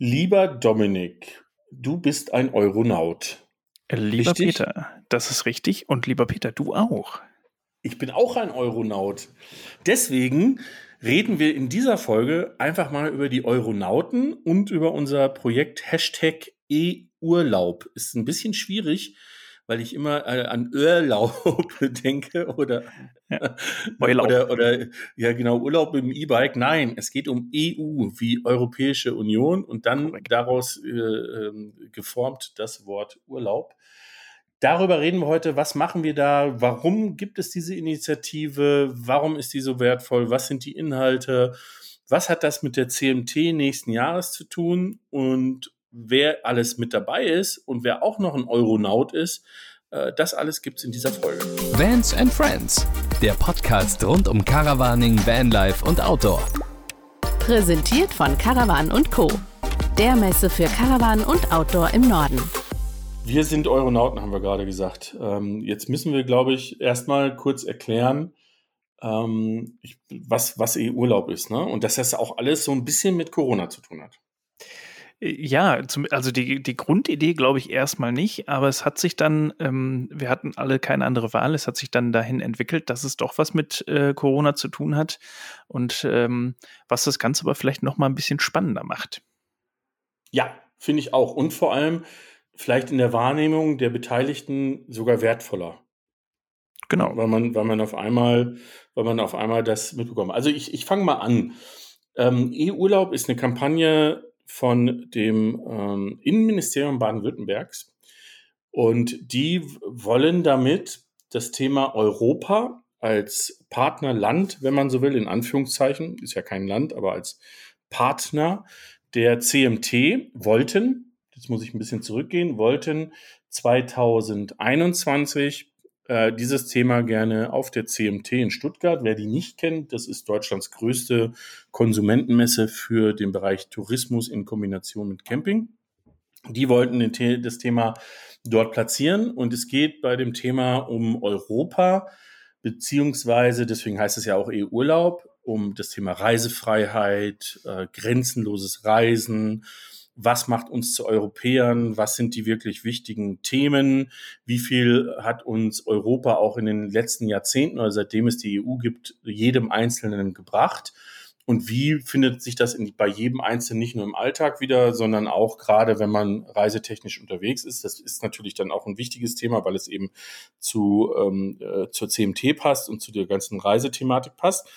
Lieber Dominik, du bist ein Euronaut. Lieber richtig? Peter, das ist richtig. Und lieber Peter, du auch. Ich bin auch ein Euronaut. Deswegen reden wir in dieser Folge einfach mal über die Euronauten und über unser Projekt Hashtag E-Urlaub. Ist ein bisschen schwierig, weil ich immer äh, an Urlaub denke oder, ja, oder, oder, ja genau, Urlaub dem E-Bike. Nein, es geht um EU wie Europäische Union und dann Correct. daraus äh, ähm, geformt das Wort Urlaub. Darüber reden wir heute. Was machen wir da? Warum gibt es diese Initiative? Warum ist die so wertvoll? Was sind die Inhalte? Was hat das mit der CMT nächsten Jahres zu tun? Und wer alles mit dabei ist und wer auch noch ein Euronaut ist, äh, das alles gibt es in dieser Folge. Vans and Friends, der Podcast rund um Caravaning, Vanlife und Outdoor. Präsentiert von Caravan und Co. Der Messe für Caravan und Outdoor im Norden. Wir sind Euronauten, haben wir gerade gesagt. Ähm, jetzt müssen wir, glaube ich, erstmal kurz erklären, ähm, was, was EU-Urlaub ist. Ne? Und dass das auch alles so ein bisschen mit Corona zu tun hat. Ja, zum, also die, die Grundidee glaube ich erstmal nicht, aber es hat sich dann, ähm, wir hatten alle keine andere Wahl, es hat sich dann dahin entwickelt, dass es doch was mit äh, Corona zu tun hat und ähm, was das Ganze aber vielleicht noch mal ein bisschen spannender macht. Ja, finde ich auch. Und vor allem, vielleicht in der Wahrnehmung der Beteiligten sogar wertvoller. Genau. Weil man, weil man auf einmal, weil man auf einmal das mitbekommt. Also ich, ich fange mal an. Ähm, E-Urlaub ist eine Kampagne von dem ähm, Innenministerium Baden-Württembergs. Und die wollen damit das Thema Europa als Partnerland, wenn man so will, in Anführungszeichen, ist ja kein Land, aber als Partner der CMT wollten jetzt muss ich ein bisschen zurückgehen, wollten 2021 äh, dieses Thema gerne auf der CMT in Stuttgart. Wer die nicht kennt, das ist Deutschlands größte Konsumentenmesse für den Bereich Tourismus in Kombination mit Camping. Die wollten das Thema dort platzieren und es geht bei dem Thema um Europa, beziehungsweise, deswegen heißt es ja auch EU-Urlaub, um das Thema Reisefreiheit, äh, grenzenloses Reisen, was macht uns zu Europäern, was sind die wirklich wichtigen Themen, wie viel hat uns Europa auch in den letzten Jahrzehnten oder seitdem es die EU gibt, jedem Einzelnen gebracht. Und wie findet sich das in, bei jedem Einzelnen nicht nur im Alltag wieder, sondern auch gerade, wenn man reisetechnisch unterwegs ist. Das ist natürlich dann auch ein wichtiges Thema, weil es eben zu, ähm, äh, zur CMT passt und zu der ganzen Reisethematik passt.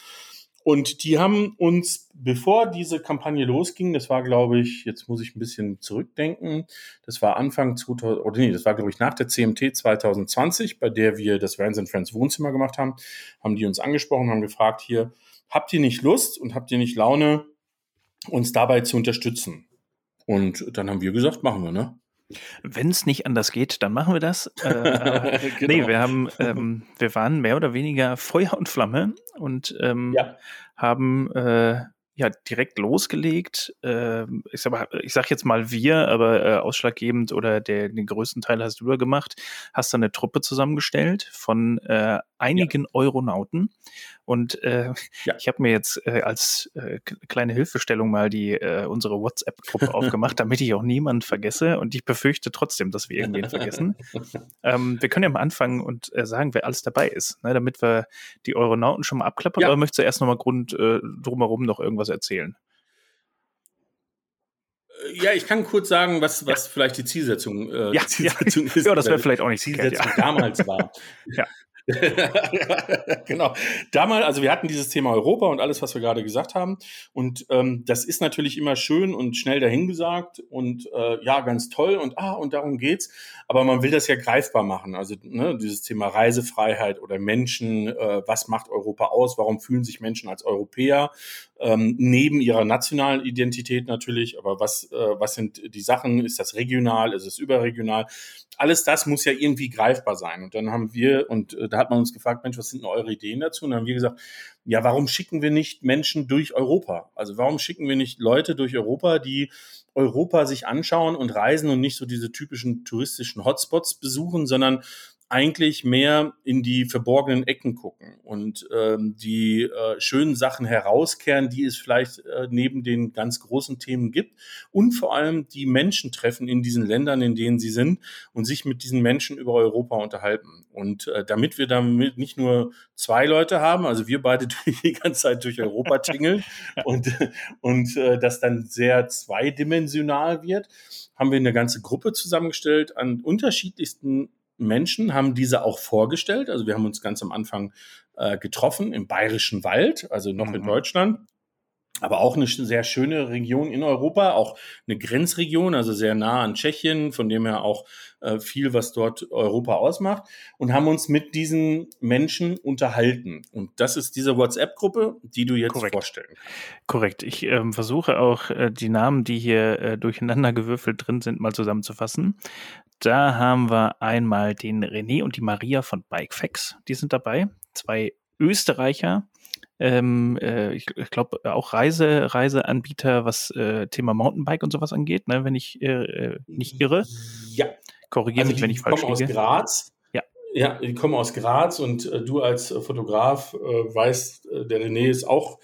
Und die haben uns, bevor diese Kampagne losging, das war, glaube ich, jetzt muss ich ein bisschen zurückdenken, das war Anfang 2000, oder nee, das war, glaube ich, nach der CMT 2020, bei der wir das Vans Friends Wohnzimmer gemacht haben, haben die uns angesprochen, haben gefragt, hier, habt ihr nicht Lust und habt ihr nicht Laune, uns dabei zu unterstützen? Und dann haben wir gesagt, machen wir, ne? Wenn es nicht anders geht, dann machen wir das. Äh, genau. Nee, wir haben, ähm, wir waren mehr oder weniger Feuer und Flamme und ähm, ja. haben äh, ja direkt losgelegt. Äh, ich, sag, ich sag jetzt mal wir, aber äh, ausschlaggebend oder der, den größten Teil hast du da gemacht. Hast dann eine Truppe zusammengestellt von äh, einigen ja. Euronauten. Und äh, ja. ich habe mir jetzt äh, als äh, kleine Hilfestellung mal die äh, unsere WhatsApp-Gruppe aufgemacht, damit ich auch niemanden vergesse. Und ich befürchte trotzdem, dass wir irgendwen vergessen. ähm, wir können ja mal anfangen und äh, sagen, wer alles dabei ist, ne, damit wir die Euronauten schon mal abklappern. Ja. Oder möchtest du erst nochmal Grund äh, drumherum noch irgendwas erzählen? Ja, ich kann kurz sagen, was, was ja. vielleicht die Zielsetzung, äh, ja, Zielsetzung ja. ist. Ja, das wäre vielleicht auch nicht Zielsetzung verkehrt, damals war. ja. genau. Damals, also wir hatten dieses Thema Europa und alles, was wir gerade gesagt haben. Und ähm, das ist natürlich immer schön und schnell dahingesagt und äh, ja, ganz toll und ah, und darum geht's. Aber man will das ja greifbar machen. Also ne, dieses Thema Reisefreiheit oder Menschen, äh, was macht Europa aus? Warum fühlen sich Menschen als Europäer? Ähm, neben ihrer nationalen Identität natürlich, aber was, äh, was sind die Sachen? Ist das regional? Ist es überregional? alles das muss ja irgendwie greifbar sein. Und dann haben wir, und äh, da hat man uns gefragt, Mensch, was sind denn eure Ideen dazu? Und dann haben wir gesagt, ja, warum schicken wir nicht Menschen durch Europa? Also warum schicken wir nicht Leute durch Europa, die Europa sich anschauen und reisen und nicht so diese typischen touristischen Hotspots besuchen, sondern eigentlich mehr in die verborgenen Ecken gucken und ähm, die äh, schönen Sachen herauskehren, die es vielleicht äh, neben den ganz großen Themen gibt und vor allem die Menschen treffen in diesen Ländern, in denen sie sind und sich mit diesen Menschen über Europa unterhalten. Und äh, damit wir damit nicht nur zwei Leute haben, also wir beide die ganze Zeit durch Europa tingeln und, und äh, das dann sehr zweidimensional wird, haben wir eine ganze Gruppe zusammengestellt an unterschiedlichsten Menschen, haben diese auch vorgestellt. Also wir haben uns ganz am Anfang äh, getroffen im Bayerischen Wald, also noch mhm. in Deutschland. Aber auch eine sehr schöne Region in Europa, auch eine Grenzregion, also sehr nah an Tschechien, von dem her auch äh, viel, was dort Europa ausmacht. Und haben uns mit diesen Menschen unterhalten. Und das ist diese WhatsApp-Gruppe, die du jetzt Korrekt. vorstellen kannst. Korrekt. Ich ähm, versuche auch äh, die Namen, die hier äh, durcheinander gewürfelt drin sind, mal zusammenzufassen. Da haben wir einmal den René und die Maria von Bikefax. Die sind dabei. Zwei Österreicher. Ähm, äh, ich, ich glaube auch Reise, Reiseanbieter, was äh, Thema Mountainbike und sowas angeht, ne, wenn ich äh, äh nicht irre. Ja. Korrigiere also mich, wenn ich falsch liege. aus Graz. Ja. Ja, die kommen aus Graz und äh, du als Fotograf äh, weißt, der René ist auch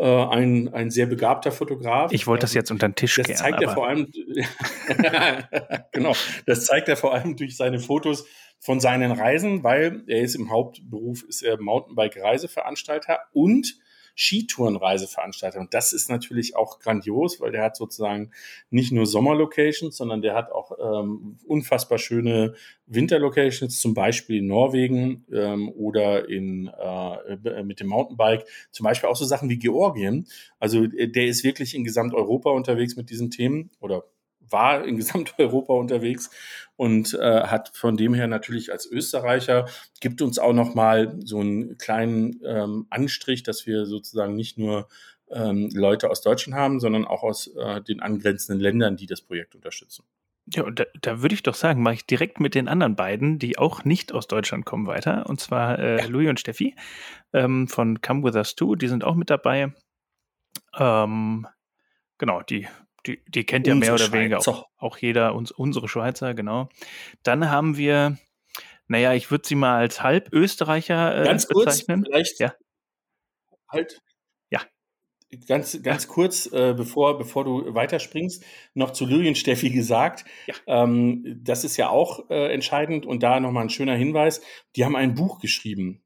ein, ein sehr begabter Fotograf. Ich wollte das jetzt unter den Tisch Das zeigt er vor allem, genau, das zeigt er vor allem durch seine Fotos von seinen Reisen, weil er ist im Hauptberuf, ist er Mountainbike-Reiseveranstalter und Skitourenreiseveranstalter. Und das ist natürlich auch grandios, weil der hat sozusagen nicht nur Sommerlocations, sondern der hat auch ähm, unfassbar schöne Winterlocations, zum Beispiel in Norwegen ähm, oder in, äh, mit dem Mountainbike, zum Beispiel auch so Sachen wie Georgien. Also äh, der ist wirklich in Gesamteuropa unterwegs mit diesen Themen oder war in Gesamteuropa unterwegs und äh, hat von dem her natürlich als Österreicher gibt uns auch noch mal so einen kleinen ähm, Anstrich, dass wir sozusagen nicht nur ähm, Leute aus Deutschland haben, sondern auch aus äh, den angrenzenden Ländern, die das Projekt unterstützen. Ja, da, da würde ich doch sagen, mache ich direkt mit den anderen beiden, die auch nicht aus Deutschland kommen, weiter. Und zwar äh, ja. Louis und Steffi ähm, von Come With Us Too, die sind auch mit dabei. Ähm, genau, die die, die kennt ja mehr oder Schweizer. weniger auch, auch jeder, uns, unsere Schweizer, genau. Dann haben wir, naja, ich würde sie mal als Halbösterreicher äh, ganz bezeichnen. Kurz, vielleicht ja. Halt. Ja. Ganz, ganz ja. kurz, äh, bevor, bevor du weiterspringst, noch zu Lillian Steffi gesagt. Ja. Ähm, das ist ja auch äh, entscheidend und da nochmal ein schöner Hinweis. Die haben ein Buch geschrieben.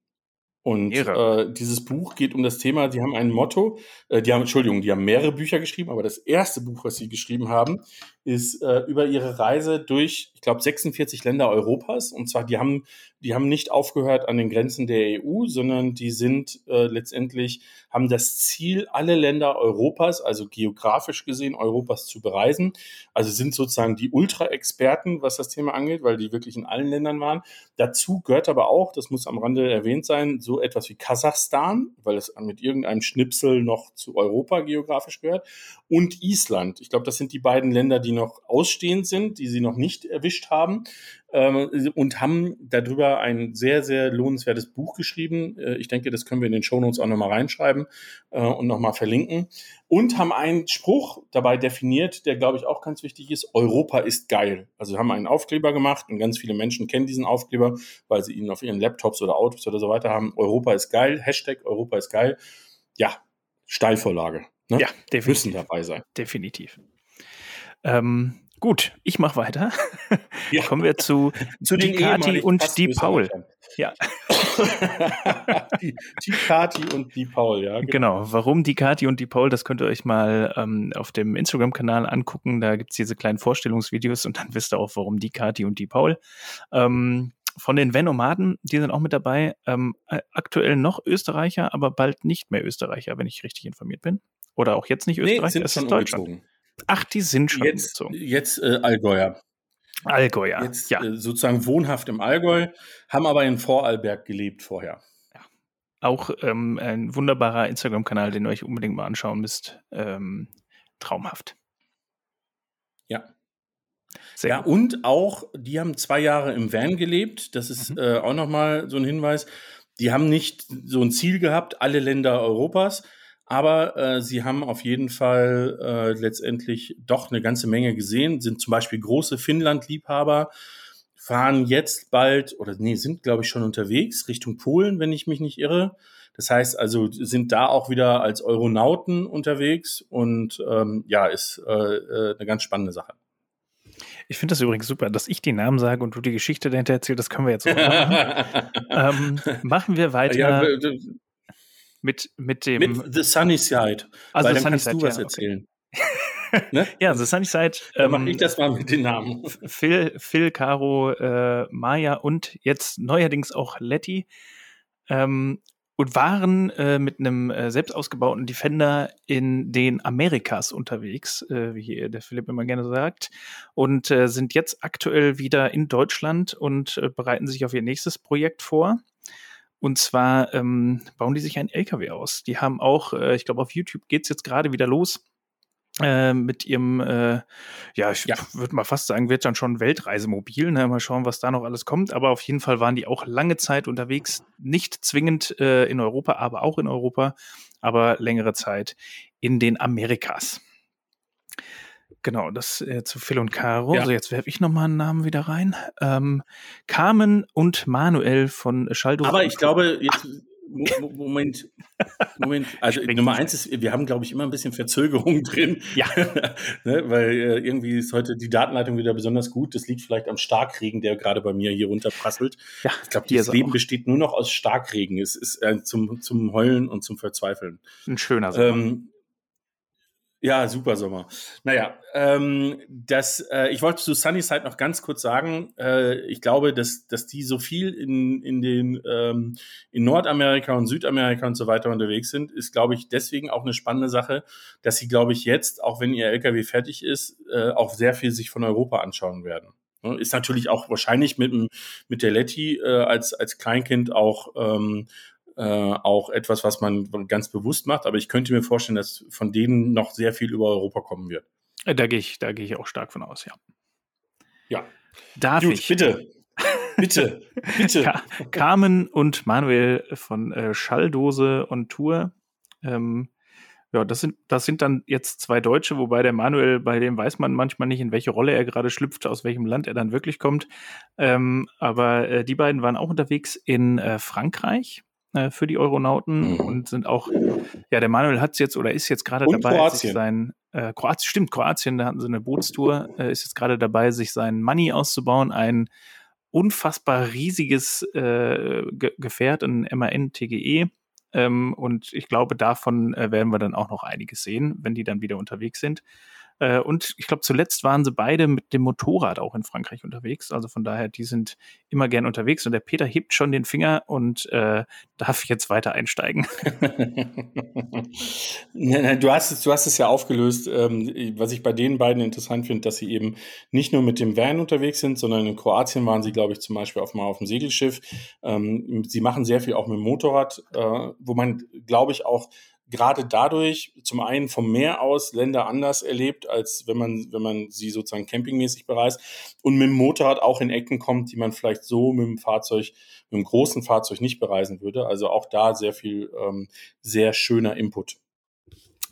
Und äh, dieses Buch geht um das Thema, die haben ein Motto, äh, die haben, Entschuldigung, die haben mehrere Bücher geschrieben, aber das erste Buch, was sie geschrieben haben, ist äh, über ihre Reise durch, ich glaube, 46 Länder Europas. Und zwar, die haben, die haben nicht aufgehört an den Grenzen der EU, sondern die sind äh, letztendlich, haben das Ziel, alle Länder Europas, also geografisch gesehen Europas zu bereisen. Also sind sozusagen die Ultra-Experten, was das Thema angeht, weil die wirklich in allen Ländern waren. Dazu gehört aber auch, das muss am Rande erwähnt sein, so etwas wie Kasachstan, weil es mit irgendeinem Schnipsel noch zu Europa geografisch gehört, und Island. Ich glaube, das sind die beiden Länder, die noch ausstehend sind, die sie noch nicht erwischt haben ähm, und haben darüber ein sehr, sehr lohnenswertes Buch geschrieben. Äh, ich denke, das können wir in den Shownotes auch nochmal reinschreiben äh, und nochmal verlinken. Und haben einen Spruch dabei definiert, der, glaube ich, auch ganz wichtig ist. Europa ist geil. Also haben einen Aufkleber gemacht und ganz viele Menschen kennen diesen Aufkleber, weil sie ihn auf ihren Laptops oder Autos oder so weiter haben. Europa ist geil. Hashtag Europa ist geil. Ja, Steilvorlage. Ne? Ja, definitiv. Müssen dabei sein. Definitiv. Ähm, gut, ich mache weiter. Ja. Kommen wir zu, zu die Kati und die Paul. Ja. die, die Kati und die Paul, ja. Genau. genau. warum die Kati und die Paul, das könnt ihr euch mal ähm, auf dem Instagram-Kanal angucken. Da gibt es diese kleinen Vorstellungsvideos und dann wisst ihr auch, warum die Kati und die Paul. Ähm, von den Venomaden, die sind auch mit dabei. Ähm, aktuell noch Österreicher, aber bald nicht mehr Österreicher, wenn ich richtig informiert bin. Oder auch jetzt nicht Österreich, nee, es ist Deutschland. Ach, die sind schon jetzt, umgezogen. Jetzt äh, Allgäuer. Allgäuer, jetzt, ja. Äh, sozusagen wohnhaft im Allgäu, haben aber in Vorarlberg gelebt vorher. Ja. Auch ähm, ein wunderbarer Instagram-Kanal, den ihr euch unbedingt mal anschauen müsst. Ähm, traumhaft. Ja. Sehr ja, gut. und auch, die haben zwei Jahre im Van gelebt. Das ist mhm. äh, auch nochmal so ein Hinweis. Die haben nicht so ein Ziel gehabt, alle Länder Europas, aber äh, sie haben auf jeden Fall äh, letztendlich doch eine ganze Menge gesehen, sind zum Beispiel große Finnland-Liebhaber fahren jetzt bald oder nee, sind glaube ich schon unterwegs Richtung Polen, wenn ich mich nicht irre. Das heißt also, sind da auch wieder als Euronauten unterwegs und ähm, ja, ist äh, äh, eine ganz spannende Sache. Ich finde das übrigens super, dass ich die Namen sage und du die Geschichte dahinter erzählst. Das können wir jetzt auch machen. ähm, machen wir weiter ja, mit, mit dem. Mit The Sunny Side. Also weil dann kannst Side, du was ja, erzählen. ne? Ja, The Sunny Side. Ähm, Dann mache ich das mal mit den Namen. Phil, Phil Caro, äh, Maya und jetzt neuerdings auch Letty. Ähm, und waren äh, mit einem äh, selbst ausgebauten Defender in den Amerikas unterwegs, äh, wie der Philipp immer gerne sagt, und äh, sind jetzt aktuell wieder in Deutschland und äh, bereiten sich auf ihr nächstes Projekt vor. Und zwar ähm, bauen die sich einen LKW aus. Die haben auch, äh, ich glaube, auf YouTube geht's jetzt gerade wieder los äh, mit ihrem, äh, ja, ich ja. würde mal fast sagen, wird dann schon Weltreisemobil. Ne? Mal schauen, was da noch alles kommt. Aber auf jeden Fall waren die auch lange Zeit unterwegs, nicht zwingend äh, in Europa, aber auch in Europa, aber längere Zeit in den Amerikas. Genau, das äh, zu Phil und Caro. Ja. Also jetzt werfe ich nochmal einen Namen wieder rein. Ähm, Carmen und Manuel von Schaldo. Aber ich glaube, jetzt, Moment, Moment. Also Nummer eins ist, wir haben, glaube ich, immer ein bisschen Verzögerung drin. Ja. ne, weil äh, irgendwie ist heute die Datenleitung wieder besonders gut. Das liegt vielleicht am Starkregen, der gerade bei mir hier runterprasselt. Ja, ich glaube, dieses Leben auch. besteht nur noch aus Starkregen. Es ist äh, zum, zum Heulen und zum Verzweifeln. Ein schöner Sommer. Ähm, ja, super Sommer. Naja, ähm, das, äh, ich wollte zu Sunnyside noch ganz kurz sagen, äh, ich glaube, dass, dass die so viel in, in den ähm, in Nordamerika und Südamerika und so weiter unterwegs sind, ist, glaube ich, deswegen auch eine spannende Sache, dass sie, glaube ich, jetzt, auch wenn ihr LKW fertig ist, äh, auch sehr viel sich von Europa anschauen werden. Ist natürlich auch wahrscheinlich mit, mit der Letty äh, als, als Kleinkind auch ähm, äh, auch etwas, was man ganz bewusst macht. Aber ich könnte mir vorstellen, dass von denen noch sehr viel über Europa kommen wird. Äh, da gehe ich, da gehe ich auch stark von aus, ja. Ja. Darf Gut, ich? Bitte. Bitte, bitte. Carmen und Manuel von äh, Schalldose und Tour. Ähm, ja, das sind, das sind dann jetzt zwei Deutsche, wobei der Manuel, bei dem weiß man manchmal nicht, in welche Rolle er gerade schlüpft, aus welchem Land er dann wirklich kommt. Ähm, aber äh, die beiden waren auch unterwegs in äh, Frankreich äh, für die Euronauten mhm. und sind auch, ja, der Manuel hat es jetzt oder ist jetzt gerade dabei, Kroatien. sich sein, äh, Kroatien, stimmt, Kroatien, da hatten sie eine Bootstour, äh, ist jetzt gerade dabei, sich sein Money auszubauen, ein unfassbar riesiges äh, Ge Gefährt, ein MAN TGE. Ähm, und ich glaube, davon äh, werden wir dann auch noch einiges sehen, wenn die dann wieder unterwegs sind. Äh, und ich glaube, zuletzt waren sie beide mit dem Motorrad auch in Frankreich unterwegs. Also von daher, die sind immer gern unterwegs. Und der Peter hebt schon den Finger und äh, darf jetzt weiter einsteigen. du, hast es, du hast es ja aufgelöst. Ähm, was ich bei den beiden interessant finde, dass sie eben nicht nur mit dem Van unterwegs sind, sondern in Kroatien waren sie, glaube ich, zum Beispiel auf, mal auf dem Segelschiff. Ähm, sie machen sehr viel auch mit dem Motorrad, äh, wo man, glaube ich, auch gerade dadurch zum einen vom Meer aus Länder anders erlebt, als wenn man, wenn man sie sozusagen campingmäßig bereist und mit dem Motorrad auch in Ecken kommt, die man vielleicht so mit dem Fahrzeug, mit dem großen Fahrzeug nicht bereisen würde. Also auch da sehr viel, ähm, sehr schöner Input.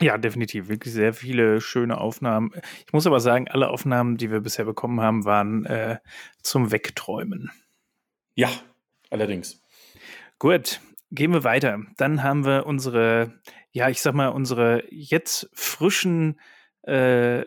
Ja, definitiv. Wirklich sehr viele schöne Aufnahmen. Ich muss aber sagen, alle Aufnahmen, die wir bisher bekommen haben, waren äh, zum Wegträumen. Ja, allerdings. Gut, gehen wir weiter. Dann haben wir unsere ja, ich sag mal, unsere jetzt frischen äh,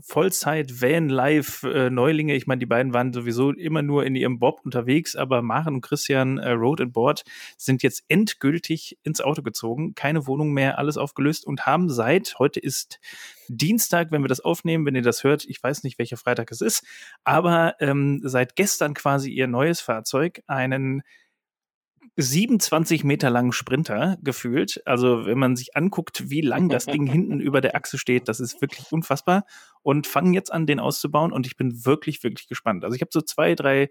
Vollzeit Van Live äh, Neulinge, ich meine, die beiden waren sowieso immer nur in ihrem Bob unterwegs, aber Maren und Christian äh, Road and Board sind jetzt endgültig ins Auto gezogen, keine Wohnung mehr, alles aufgelöst und haben seit heute ist Dienstag, wenn wir das aufnehmen, wenn ihr das hört, ich weiß nicht, welcher Freitag es ist, aber ähm, seit gestern quasi ihr neues Fahrzeug, einen 27 Meter langen Sprinter gefühlt. Also wenn man sich anguckt, wie lang das Ding hinten über der Achse steht, das ist wirklich unfassbar. Und fangen jetzt an, den auszubauen und ich bin wirklich, wirklich gespannt. Also ich habe so zwei, drei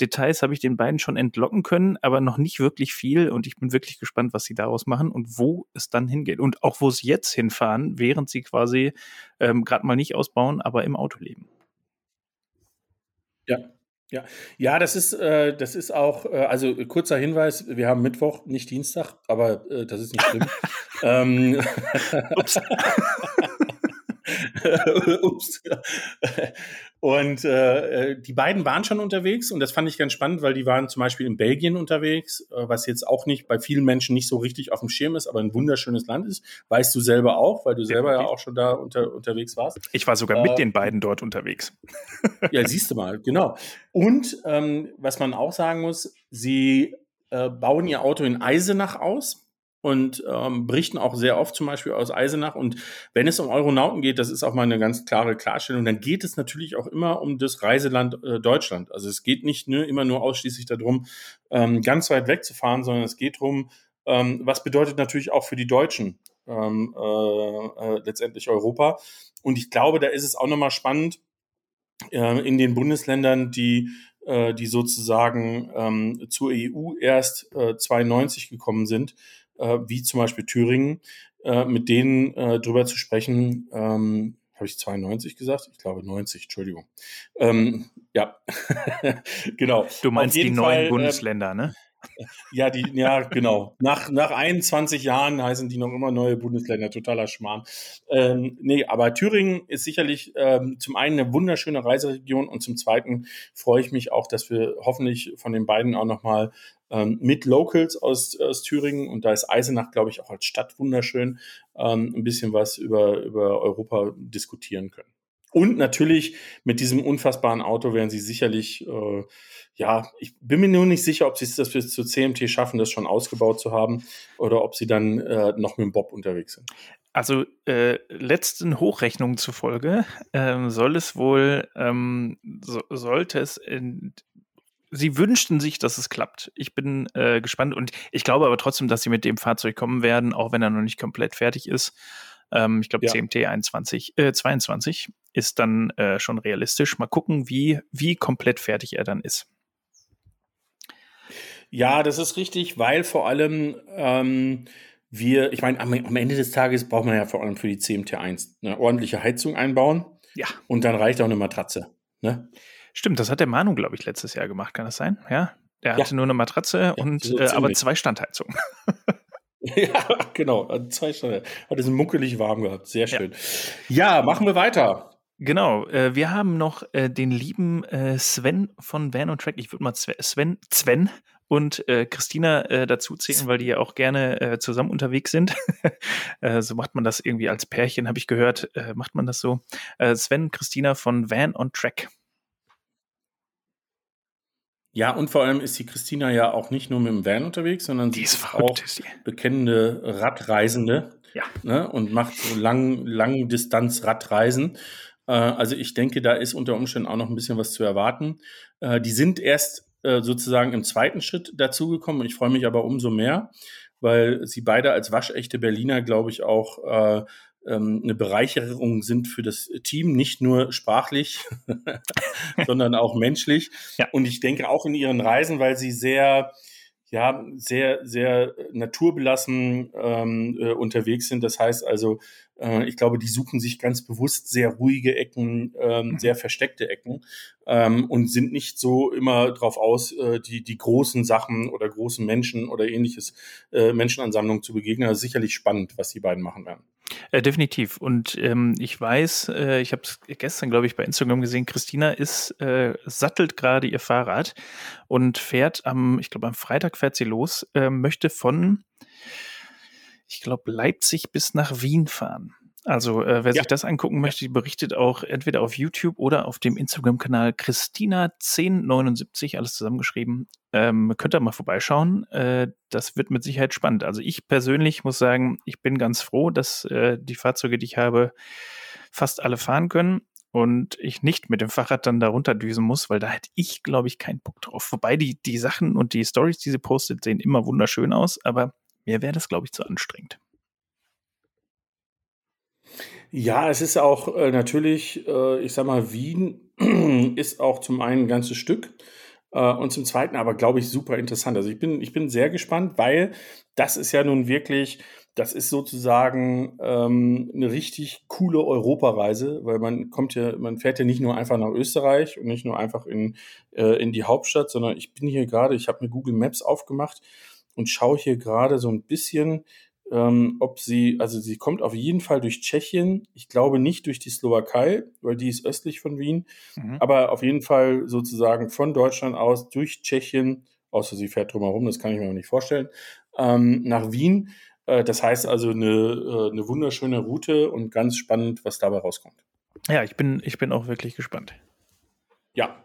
Details habe ich den beiden schon entlocken können, aber noch nicht wirklich viel und ich bin wirklich gespannt, was sie daraus machen und wo es dann hingeht. Und auch wo sie jetzt hinfahren, während sie quasi ähm, gerade mal nicht ausbauen, aber im Auto leben. Ja, ja, ja, das ist, äh, das ist auch, äh, also kurzer Hinweis, wir haben Mittwoch, nicht Dienstag, aber äh, das ist nicht schlimm. ähm, Ups. Und äh, äh, die beiden waren schon unterwegs und das fand ich ganz spannend, weil die waren zum Beispiel in Belgien unterwegs, äh, was jetzt auch nicht bei vielen Menschen nicht so richtig auf dem Schirm ist, aber ein wunderschönes Land ist. Weißt du selber auch, weil du selber ja auch schon da unter, unterwegs warst. Ich war sogar mit äh, den beiden dort unterwegs. ja, siehst du mal, genau. Und ähm, was man auch sagen muss, sie äh, bauen ihr Auto in Eisenach aus und ähm, berichten auch sehr oft zum Beispiel aus Eisenach. Und wenn es um Euronauten geht, das ist auch mal eine ganz klare Klarstellung, dann geht es natürlich auch immer um das Reiseland äh, Deutschland. Also es geht nicht nur, immer nur ausschließlich darum, ähm, ganz weit wegzufahren, sondern es geht darum, ähm, was bedeutet natürlich auch für die Deutschen ähm, äh, äh, letztendlich Europa. Und ich glaube, da ist es auch nochmal spannend, äh, in den Bundesländern, die äh, die sozusagen ähm, zur EU erst äh, 92 gekommen sind, äh, wie zum Beispiel Thüringen, äh, mit denen äh, drüber zu sprechen. Ähm, habe ich 92 gesagt? Ich glaube 90, Entschuldigung. Ähm, ja, genau. Du meinst die neuen Fall, äh, Bundesländer, ne? Ja, die, ja, genau. Nach, nach 21 Jahren heißen die noch immer neue Bundesländer, totaler Schmarrn. Ähm, nee, aber Thüringen ist sicherlich ähm, zum einen eine wunderschöne Reiseregion und zum zweiten freue ich mich auch, dass wir hoffentlich von den beiden auch nochmal ähm, mit Locals aus, aus Thüringen und da ist Eisenach, glaube ich, auch als Stadt wunderschön, ähm, ein bisschen was über, über Europa diskutieren können. Und natürlich mit diesem unfassbaren Auto werden sie sicherlich äh, ja, ich bin mir nur nicht sicher, ob sie es das bis zur CMT schaffen, das schon ausgebaut zu haben oder ob sie dann äh, noch mit dem Bob unterwegs sind. Also äh, letzten Hochrechnungen zufolge ähm, soll es wohl, ähm, so, sollte es in, Sie wünschten sich, dass es klappt. Ich bin äh, gespannt und ich glaube aber trotzdem, dass sie mit dem Fahrzeug kommen werden, auch wenn er noch nicht komplett fertig ist. Ähm, ich glaube, ja. CMT 21, äh, 22 ist dann äh, schon realistisch. Mal gucken, wie, wie komplett fertig er dann ist. Ja, das ist richtig, weil vor allem ähm, wir, ich meine, am, am, Ende des Tages braucht man ja vor allem für die CMT1 eine ordentliche Heizung einbauen. Ja. Und dann reicht auch eine Matratze. Ne? Stimmt, das hat der Manu, glaube ich, letztes Jahr gemacht, kann das sein? Ja. Der hatte ja. nur eine Matratze ja, und so äh, aber zwei Standheizungen. ja, genau, also zwei Standheizungen. Hat es muckelig warm gehabt. Sehr schön. Ja, machen wir weiter. Genau, äh, wir haben noch äh, den lieben äh, Sven von Van und Track. Ich würde mal Sven, Sven und äh, Christina äh, dazu zählen, weil die ja auch gerne äh, zusammen unterwegs sind. äh, so macht man das irgendwie als Pärchen, habe ich gehört, äh, macht man das so. Äh, Sven, Christina von Van on Track. Ja, und vor allem ist die Christina ja auch nicht nur mit dem Van unterwegs, sondern sie ist, ist auch bekennende Radreisende ja. ne, und macht so lang, lang Distanz Radreisen. Äh, also ich denke, da ist unter Umständen auch noch ein bisschen was zu erwarten. Äh, die sind erst äh, sozusagen im zweiten Schritt dazugekommen. Ich freue mich aber umso mehr, weil sie beide als waschechte Berliner, glaube ich, auch äh, ähm, eine Bereicherung sind für das Team, nicht nur sprachlich, sondern auch menschlich. Ja. Und ich denke auch in ihren Reisen, weil sie sehr, ja, sehr, sehr naturbelassen ähm, äh, unterwegs sind. Das heißt also, äh, ich glaube, die suchen sich ganz bewusst sehr ruhige Ecken, ähm, mhm. sehr versteckte Ecken ähm, und sind nicht so immer drauf aus, äh, die, die großen Sachen oder großen Menschen oder ähnliches äh, Menschenansammlungen zu begegnen. Das ist sicherlich spannend, was die beiden machen werden. Äh, definitiv. Und ähm, ich weiß, äh, ich habe es gestern, glaube ich, bei Instagram gesehen, Christina ist, äh, sattelt gerade ihr Fahrrad und fährt am, ich glaube, am Freitag fährt sie los, äh, möchte von ich glaube, Leipzig bis nach Wien fahren. Also äh, wer ja. sich das angucken möchte, berichtet auch entweder auf YouTube oder auf dem Instagram-Kanal Christina1079, alles zusammengeschrieben. Ähm, könnt ihr mal vorbeischauen. Äh, das wird mit Sicherheit spannend. Also ich persönlich muss sagen, ich bin ganz froh, dass äh, die Fahrzeuge, die ich habe, fast alle fahren können und ich nicht mit dem Fahrrad dann da runterdüsen muss, weil da hätte ich, glaube ich, keinen Bock drauf. Wobei die, die Sachen und die Stories, die sie postet, sehen immer wunderschön aus, aber mir wäre das, glaube ich, zu anstrengend. Ja, es ist auch äh, natürlich, äh, ich sag mal, Wien ist auch zum einen ein ganzes Stück und zum zweiten aber, glaube ich, super interessant. Also ich bin, ich bin sehr gespannt, weil das ist ja nun wirklich, das ist sozusagen ähm, eine richtig coole Europareise, weil man kommt ja, man fährt ja nicht nur einfach nach Österreich und nicht nur einfach in, äh, in die Hauptstadt, sondern ich bin hier gerade, ich habe mir Google Maps aufgemacht und schaue hier gerade so ein bisschen ähm, ob sie, also sie kommt auf jeden Fall durch Tschechien. Ich glaube nicht durch die Slowakei, weil die ist östlich von Wien. Mhm. Aber auf jeden Fall sozusagen von Deutschland aus durch Tschechien, außer sie fährt drumherum, das kann ich mir noch nicht vorstellen, ähm, nach Wien. Äh, das heißt also eine, äh, eine wunderschöne Route und ganz spannend, was dabei rauskommt. Ja, ich bin, ich bin auch wirklich gespannt. Ja.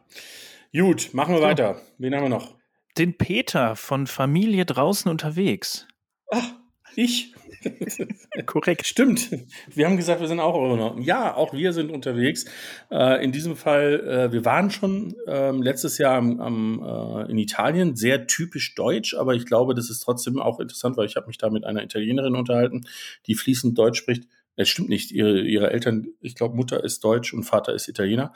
Gut, machen wir so. weiter. Wen haben wir noch? Den Peter von Familie draußen unterwegs. Ach, ich? Korrekt. Stimmt. Wir haben gesagt, wir sind auch Euronauten. Ja, auch wir sind unterwegs. Äh, in diesem Fall, äh, wir waren schon äh, letztes Jahr am, am, äh, in Italien, sehr typisch deutsch, aber ich glaube, das ist trotzdem auch interessant, weil ich habe mich da mit einer Italienerin unterhalten, die fließend Deutsch spricht. Es stimmt nicht, ihre, ihre Eltern, ich glaube, Mutter ist Deutsch und Vater ist Italiener.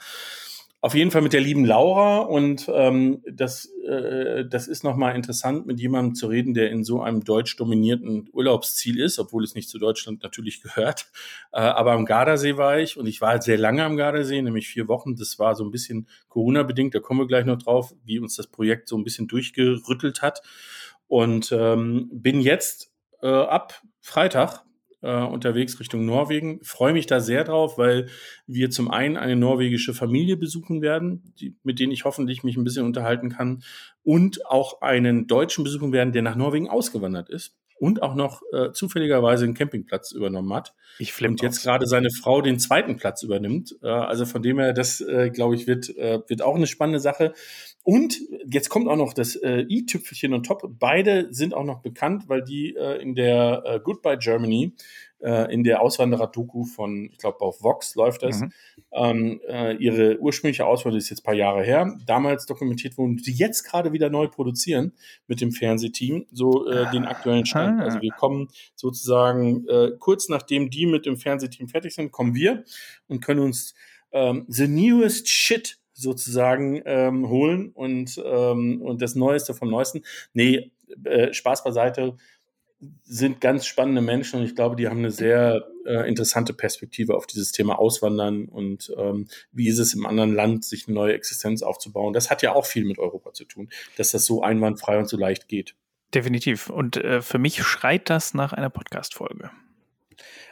Auf jeden Fall mit der lieben Laura und ähm, das, äh, das ist nochmal interessant, mit jemandem zu reden, der in so einem deutsch dominierten Urlaubsziel ist, obwohl es nicht zu Deutschland natürlich gehört. Äh, aber am Gardasee war ich und ich war sehr lange am Gardasee, nämlich vier Wochen. Das war so ein bisschen Corona-bedingt, da kommen wir gleich noch drauf, wie uns das Projekt so ein bisschen durchgerüttelt hat. Und ähm, bin jetzt äh, ab Freitag äh, unterwegs Richtung Norwegen. Freue mich da sehr drauf, weil wir zum einen eine norwegische Familie besuchen werden, die, mit denen ich hoffentlich mich ein bisschen unterhalten kann, und auch einen Deutschen besuchen werden, der nach Norwegen ausgewandert ist und auch noch äh, zufälligerweise einen Campingplatz übernommen hat. Ich flippe Und jetzt gerade seine Frau den zweiten Platz übernimmt. Äh, also von dem her, das äh, glaube ich, wird, äh, wird auch eine spannende Sache. Und jetzt kommt auch noch das äh, i-Tüpfelchen und top. Beide sind auch noch bekannt, weil die äh, in der äh, Goodbye Germany, äh, in der Auswanderer-Doku von, ich glaube, auf Vox läuft das, mhm. ähm, äh, ihre ursprüngliche Auswanderung ist jetzt ein paar Jahre her, damals dokumentiert wurden, die jetzt gerade wieder neu produzieren mit dem Fernsehteam, so äh, den aktuellen Stand. Also wir kommen sozusagen äh, kurz nachdem die mit dem Fernsehteam fertig sind, kommen wir und können uns ähm, the newest shit sozusagen ähm, holen und, ähm, und das Neueste vom Neuesten. Nee, äh, Spaß beiseite, sind ganz spannende Menschen und ich glaube, die haben eine sehr äh, interessante Perspektive auf dieses Thema Auswandern und ähm, wie ist es im anderen Land, sich eine neue Existenz aufzubauen. Das hat ja auch viel mit Europa zu tun, dass das so einwandfrei und so leicht geht. Definitiv. Und äh, für mich schreit das nach einer Podcast-Folge.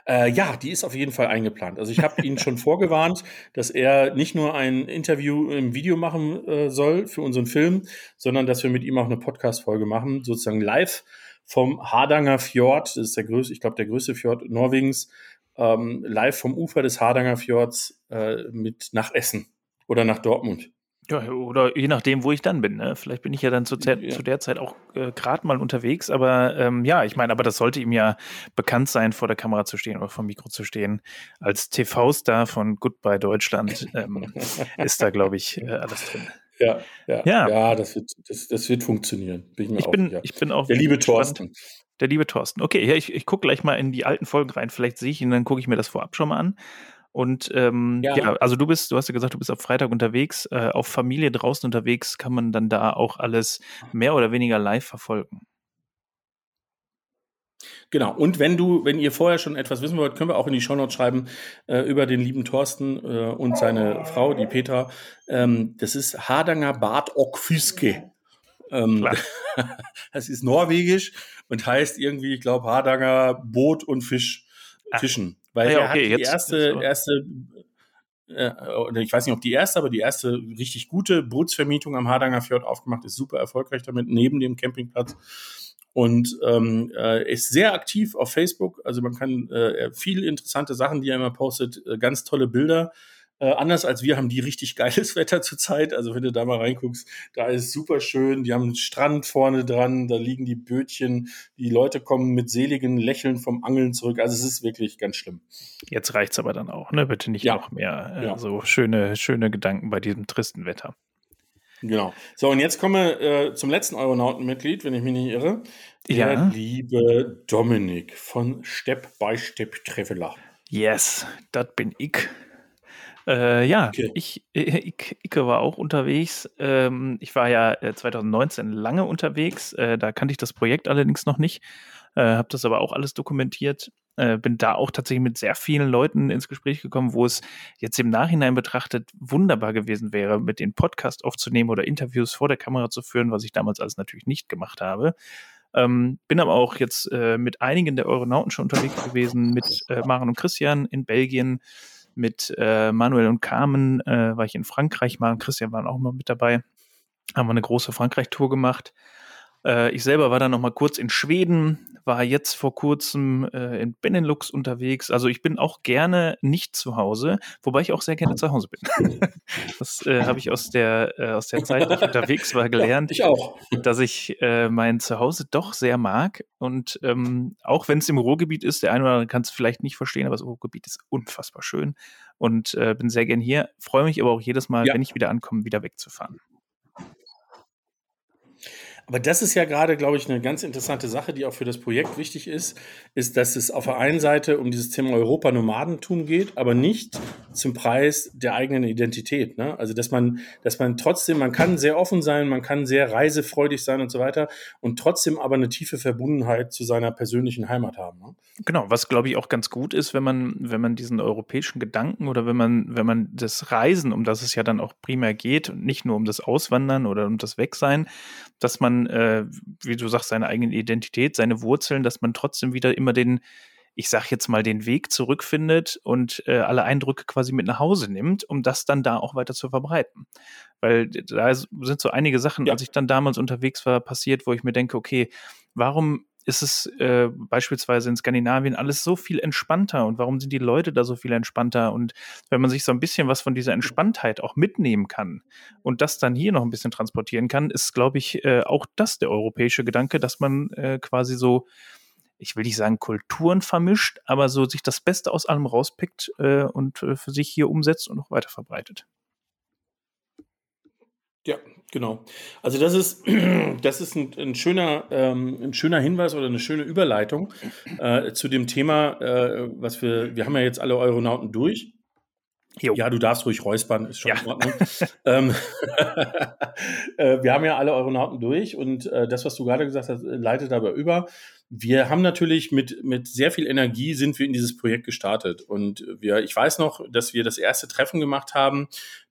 Äh, ja, die ist auf jeden Fall eingeplant. Also ich habe ihn schon vorgewarnt, dass er nicht nur ein Interview im Video machen äh, soll für unseren Film, sondern dass wir mit ihm auch eine Podcast-Folge machen, sozusagen live vom Hardanger Fjord. Das ist der größte, ich glaube, der größte Fjord Norwegens. Ähm, live vom Ufer des Hardanger Fjords äh, mit nach Essen oder nach Dortmund. Ja, oder je nachdem, wo ich dann bin. Ne? Vielleicht bin ich ja dann zu, ja. zu der Zeit auch äh, gerade mal unterwegs. Aber ähm, ja, ich meine, aber das sollte ihm ja bekannt sein, vor der Kamera zu stehen oder vor dem Mikro zu stehen. Als TV-Star von Goodbye Deutschland ähm, ist da, glaube ich, äh, alles drin. Ja, ja, ja. ja das, wird, das, das wird funktionieren. Bin ich, ich, bin, ich bin auch. Der liebe Thorsten. Der liebe Thorsten. Okay, ja, ich, ich gucke gleich mal in die alten Folgen rein. Vielleicht sehe ich ihn, dann gucke ich mir das vorab schon mal an. Und ähm, ja. ja. also du bist, du hast ja gesagt, du bist auf Freitag unterwegs, äh, auf Familie draußen unterwegs, kann man dann da auch alles mehr oder weniger live verfolgen. Genau. Und wenn du, wenn ihr vorher schon etwas wissen wollt, können wir auch in die Shownotes schreiben äh, über den lieben Thorsten äh, und seine Frau, die Petra. Ähm, das ist Hardanger Bad Okfyske. Ähm, das ist norwegisch und heißt irgendwie, ich glaube, Hardanger Boot und Fisch, Fischen. Weil ah, ja, okay, er hat die erste, erste äh, ich weiß nicht, ob die erste, aber die erste richtig gute Bootsvermietung am Hardanger Fjord aufgemacht, ist super erfolgreich damit, neben dem Campingplatz. Und ähm, äh, ist sehr aktiv auf Facebook. Also man kann äh, viel interessante Sachen, die er immer postet, äh, ganz tolle Bilder. Äh, anders als wir haben die richtig geiles Wetter zurzeit. Also wenn du da mal reinguckst, da ist super schön. Die haben einen Strand vorne dran, da liegen die Bötchen. Die Leute kommen mit seligen Lächeln vom Angeln zurück. Also es ist wirklich ganz schlimm. Jetzt reicht's aber dann auch, ne? Bitte nicht ja. noch mehr äh, ja. so schöne, schöne Gedanken bei diesem tristen Wetter. Genau. So, und jetzt kommen wir äh, zum letzten Aeronautenmitglied, wenn ich mich nicht irre. Der ja. liebe Dominik von Step by Step Traveler. Yes, das bin ich. Äh, ja, okay. ich, ich, ich war auch unterwegs. Ähm, ich war ja 2019 äh, lange unterwegs. Äh, da kannte ich das Projekt allerdings noch nicht. Äh, habe das aber auch alles dokumentiert. Äh, bin da auch tatsächlich mit sehr vielen Leuten ins Gespräch gekommen, wo es jetzt im Nachhinein betrachtet wunderbar gewesen wäre, mit den Podcast aufzunehmen oder Interviews vor der Kamera zu führen, was ich damals alles natürlich nicht gemacht habe. Ähm, bin aber auch jetzt äh, mit einigen der Euronauten schon unterwegs gewesen, mit äh, Maren und Christian in Belgien, mit äh, Manuel und Carmen äh, war ich in Frankreich, Maren und Christian waren auch mal mit dabei, haben wir eine große Frankreich-Tour gemacht. Äh, ich selber war dann noch mal kurz in Schweden, war jetzt vor kurzem äh, in Benelux unterwegs. Also ich bin auch gerne nicht zu Hause, wobei ich auch sehr gerne zu Hause bin. das äh, habe ich aus der, äh, aus der Zeit, die ich unterwegs war, gelernt. Ja, ich auch. Dass ich äh, mein Zuhause doch sehr mag. Und ähm, auch wenn es im Ruhrgebiet ist, der eine oder andere kann es vielleicht nicht verstehen, aber das Ruhrgebiet ist unfassbar schön. Und äh, bin sehr gern hier, freue mich aber auch jedes Mal, ja. wenn ich wieder ankomme, wieder wegzufahren. Aber das ist ja gerade, glaube ich, eine ganz interessante Sache, die auch für das Projekt wichtig ist, ist, dass es auf der einen Seite um dieses Thema Europa-Nomadentum geht, aber nicht zum Preis der eigenen Identität. Ne? Also, dass man, dass man trotzdem, man kann sehr offen sein, man kann sehr reisefreudig sein und so weiter und trotzdem aber eine tiefe Verbundenheit zu seiner persönlichen Heimat haben. Ne? Genau, was glaube ich auch ganz gut ist, wenn man, wenn man diesen europäischen Gedanken oder wenn man, wenn man das Reisen, um das es ja dann auch primär geht, und nicht nur um das Auswandern oder um das Wegsein, dass man, äh, wie du sagst, seine eigene Identität, seine Wurzeln, dass man trotzdem wieder immer den, ich sag jetzt mal, den Weg zurückfindet und äh, alle Eindrücke quasi mit nach Hause nimmt, um das dann da auch weiter zu verbreiten. Weil da sind so einige Sachen, ja. als ich dann damals unterwegs war, passiert, wo ich mir denke, okay, warum ist es äh, beispielsweise in Skandinavien alles so viel entspannter und warum sind die Leute da so viel entspannter? Und wenn man sich so ein bisschen was von dieser Entspanntheit auch mitnehmen kann und das dann hier noch ein bisschen transportieren kann, ist, glaube ich, äh, auch das der europäische Gedanke, dass man äh, quasi so, ich will nicht sagen Kulturen vermischt, aber so sich das Beste aus allem rauspickt äh, und äh, für sich hier umsetzt und noch weiter verbreitet. Ja, genau. Also das ist, das ist ein, ein schöner, ähm, ein schöner Hinweis oder eine schöne Überleitung äh, zu dem Thema, äh, was wir, wir haben ja jetzt alle Euronauten durch. Jo. Ja, du darfst ruhig räuspern, ist schon ja. in Ordnung. ähm, äh, wir haben ja alle Euronauten durch und äh, das, was du gerade gesagt hast, leitet dabei über wir haben natürlich mit, mit sehr viel Energie sind wir in dieses Projekt gestartet. Und wir, ich weiß noch, dass wir das erste Treffen gemacht haben,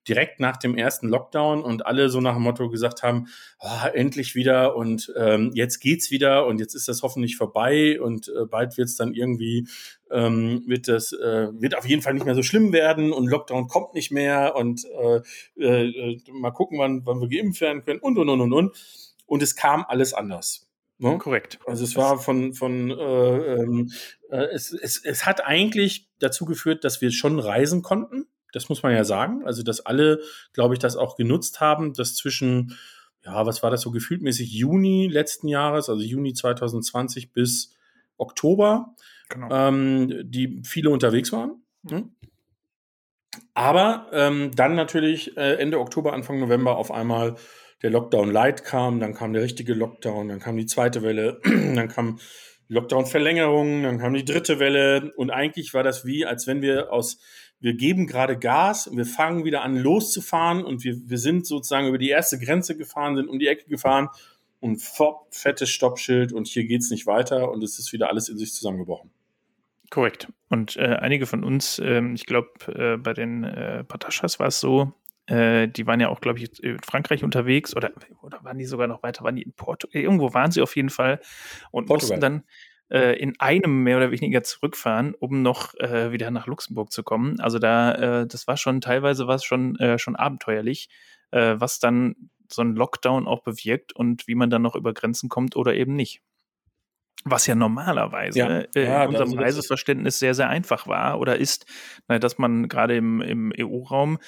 direkt nach dem ersten Lockdown und alle so nach dem Motto gesagt haben, oh, endlich wieder und ähm, jetzt geht's wieder und jetzt ist das hoffentlich vorbei und äh, bald wird's dann irgendwie, ähm, wird das, äh, wird auf jeden Fall nicht mehr so schlimm werden und Lockdown kommt nicht mehr und äh, äh, mal gucken, wann, wann wir geimpft werden können und und und und und. Und es kam alles anders. Ne? Korrekt. Also es war von, von äh, ähm, äh, es, es, es hat eigentlich dazu geführt, dass wir schon reisen konnten. Das muss man ja sagen. Also, dass alle, glaube ich, das auch genutzt haben, dass zwischen, ja, was war das so gefühltmäßig, Juni letzten Jahres, also Juni 2020 bis Oktober, genau. ähm, die viele unterwegs waren. Hm? Aber ähm, dann natürlich äh, Ende Oktober, Anfang November auf einmal der Lockdown Light kam, dann kam der richtige Lockdown, dann kam die zweite Welle, dann kam Lockdown-Verlängerung, dann kam die dritte Welle und eigentlich war das wie, als wenn wir aus, wir geben gerade Gas, wir fangen wieder an loszufahren und wir, wir sind sozusagen über die erste Grenze gefahren, sind um die Ecke gefahren und fettes Stoppschild und hier geht's nicht weiter und es ist wieder alles in sich zusammengebrochen. Korrekt. Und äh, einige von uns, ähm, ich glaube, äh, bei den äh, Patashas war es so, äh, die waren ja auch, glaube ich, in Frankreich unterwegs oder, oder waren die sogar noch weiter, waren die in Portugal? Irgendwo waren sie auf jeden Fall und Portugal. mussten dann äh, in einem mehr oder weniger zurückfahren, um noch äh, wieder nach Luxemburg zu kommen. Also da, äh, das war schon teilweise war es schon, äh, schon abenteuerlich, äh, was dann so ein Lockdown auch bewirkt und wie man dann noch über Grenzen kommt oder eben nicht was ja normalerweise ja, äh, ja, in unserem Reiseverständnis sehr, sehr einfach war oder ist, dass man gerade im, im EU-Raum,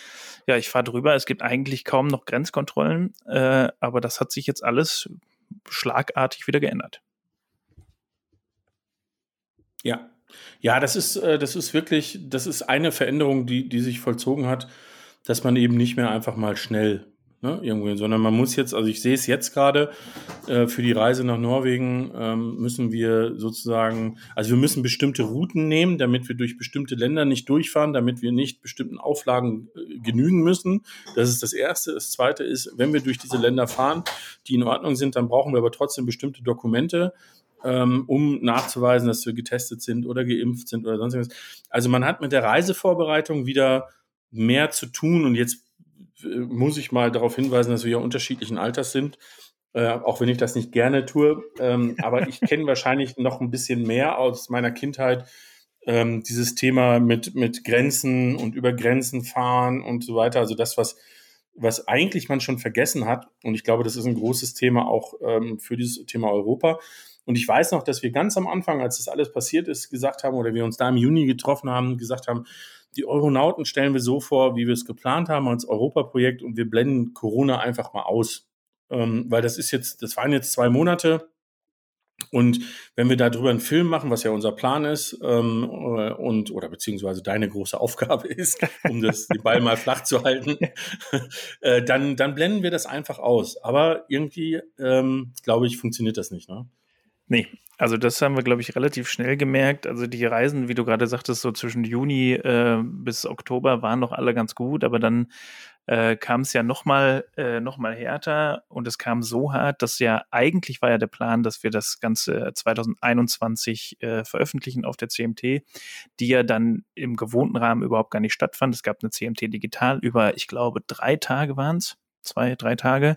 ja, ich fahre drüber, es gibt eigentlich kaum noch Grenzkontrollen, äh, aber das hat sich jetzt alles schlagartig wieder geändert. Ja, ja, das ist, äh, das ist wirklich, das ist eine Veränderung, die, die sich vollzogen hat, dass man eben nicht mehr einfach mal schnell ne, irgendwo, sondern man muss jetzt, also ich sehe es jetzt gerade, äh, für die Reise nach Norwegen ähm, müssen wir sozusagen, also wir müssen bestimmte Routen nehmen, damit wir durch bestimmte Länder nicht durchfahren, damit wir nicht bestimmten Auflagen äh, genügen müssen. Das ist das Erste. Das Zweite ist, wenn wir durch diese Länder fahren, die in Ordnung sind, dann brauchen wir aber trotzdem bestimmte Dokumente, ähm, um nachzuweisen, dass wir getestet sind oder geimpft sind oder sonst irgendwas. Also man hat mit der Reisevorbereitung wieder mehr zu tun und jetzt muss ich mal darauf hinweisen, dass wir ja unterschiedlichen Alters sind. äh, auch wenn ich das nicht gerne tue. Ähm, aber ich kenne wahrscheinlich noch ein bisschen mehr aus meiner Kindheit. Ähm, dieses Thema mit, mit Grenzen und über Grenzen fahren und so weiter. Also das, was, was eigentlich man schon vergessen hat. Und ich glaube, das ist ein großes Thema auch ähm, für dieses Thema Europa. Und ich weiß noch, dass wir ganz am Anfang, als das alles passiert ist, gesagt haben, oder wir uns da im Juni getroffen haben, gesagt haben, die Euronauten stellen wir so vor, wie wir es geplant haben als Europaprojekt und wir blenden Corona einfach mal aus ähm, weil das ist jetzt, das waren jetzt zwei Monate. Und wenn wir darüber einen Film machen, was ja unser Plan ist, ähm, äh, und oder beziehungsweise deine große Aufgabe ist, um das den Ball mal flach zu halten, äh, dann, dann blenden wir das einfach aus. Aber irgendwie, ähm, glaube ich, funktioniert das nicht, ne? Nee, also das haben wir, glaube ich, relativ schnell gemerkt. Also die Reisen, wie du gerade sagtest, so zwischen Juni äh, bis Oktober waren noch alle ganz gut, aber dann äh, kam es ja nochmal äh, noch härter und es kam so hart, dass ja eigentlich war ja der Plan, dass wir das Ganze 2021 äh, veröffentlichen auf der CMT, die ja dann im gewohnten Rahmen überhaupt gar nicht stattfand. Es gab eine CMT digital über, ich glaube, drei Tage waren es, zwei, drei Tage.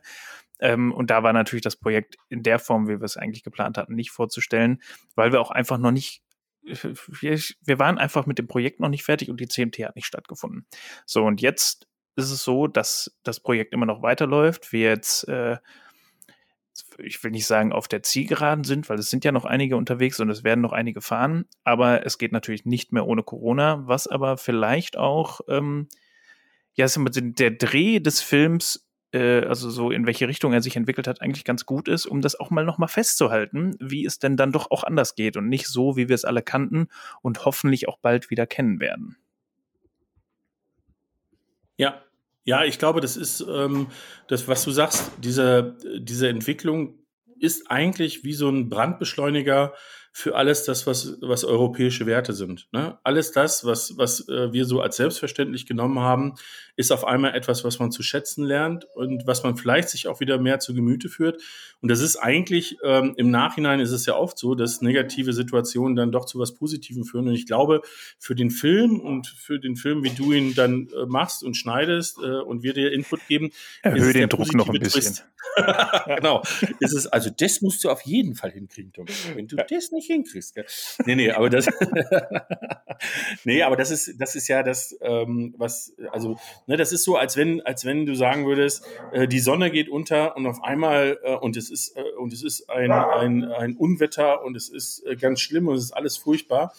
Ähm, und da war natürlich das Projekt in der Form, wie wir es eigentlich geplant hatten, nicht vorzustellen, weil wir auch einfach noch nicht wir, wir waren einfach mit dem Projekt noch nicht fertig und die CMT hat nicht stattgefunden. So, und jetzt ist es so, dass das Projekt immer noch weiterläuft. Wir jetzt, äh, ich will nicht sagen, auf der Zielgeraden sind, weil es sind ja noch einige unterwegs und es werden noch einige fahren. Aber es geht natürlich nicht mehr ohne Corona, was aber vielleicht auch, ähm, ja, der Dreh des Films äh, also so in welche Richtung er sich entwickelt hat, eigentlich ganz gut ist, um das auch mal nochmal festzuhalten, wie es denn dann doch auch anders geht und nicht so, wie wir es alle kannten und hoffentlich auch bald wieder kennen werden. Ja, ja, ich glaube, das ist ähm, das, was du sagst, diese, diese Entwicklung ist eigentlich wie so ein Brandbeschleuniger für alles das, was, was europäische Werte sind. Ne? Alles das, was, was äh, wir so als selbstverständlich genommen haben, ist auf einmal etwas, was man zu schätzen lernt und was man vielleicht sich auch wieder mehr zu Gemüte führt. Und das ist eigentlich, ähm, im Nachhinein ist es ja oft so, dass negative Situationen dann doch zu was Positivem führen. Und ich glaube, für den Film und für den Film, wie du ihn dann äh, machst und schneidest äh, und wir dir Input geben, erhöhe den Druck noch ein bisschen. genau. Ist es, also das musst du auf jeden Fall hinkriegen, Tom. Wenn du das nicht hinkriegst. Gell? Nee, nee, aber das, nee, aber das ist, das ist ja das, ähm, was, also, ne, das ist so, als wenn, als wenn du sagen würdest, äh, die Sonne geht unter und auf einmal, äh, und es ist, äh, und es ist ein, ein, ein Unwetter und es ist äh, ganz schlimm und es ist alles furchtbar.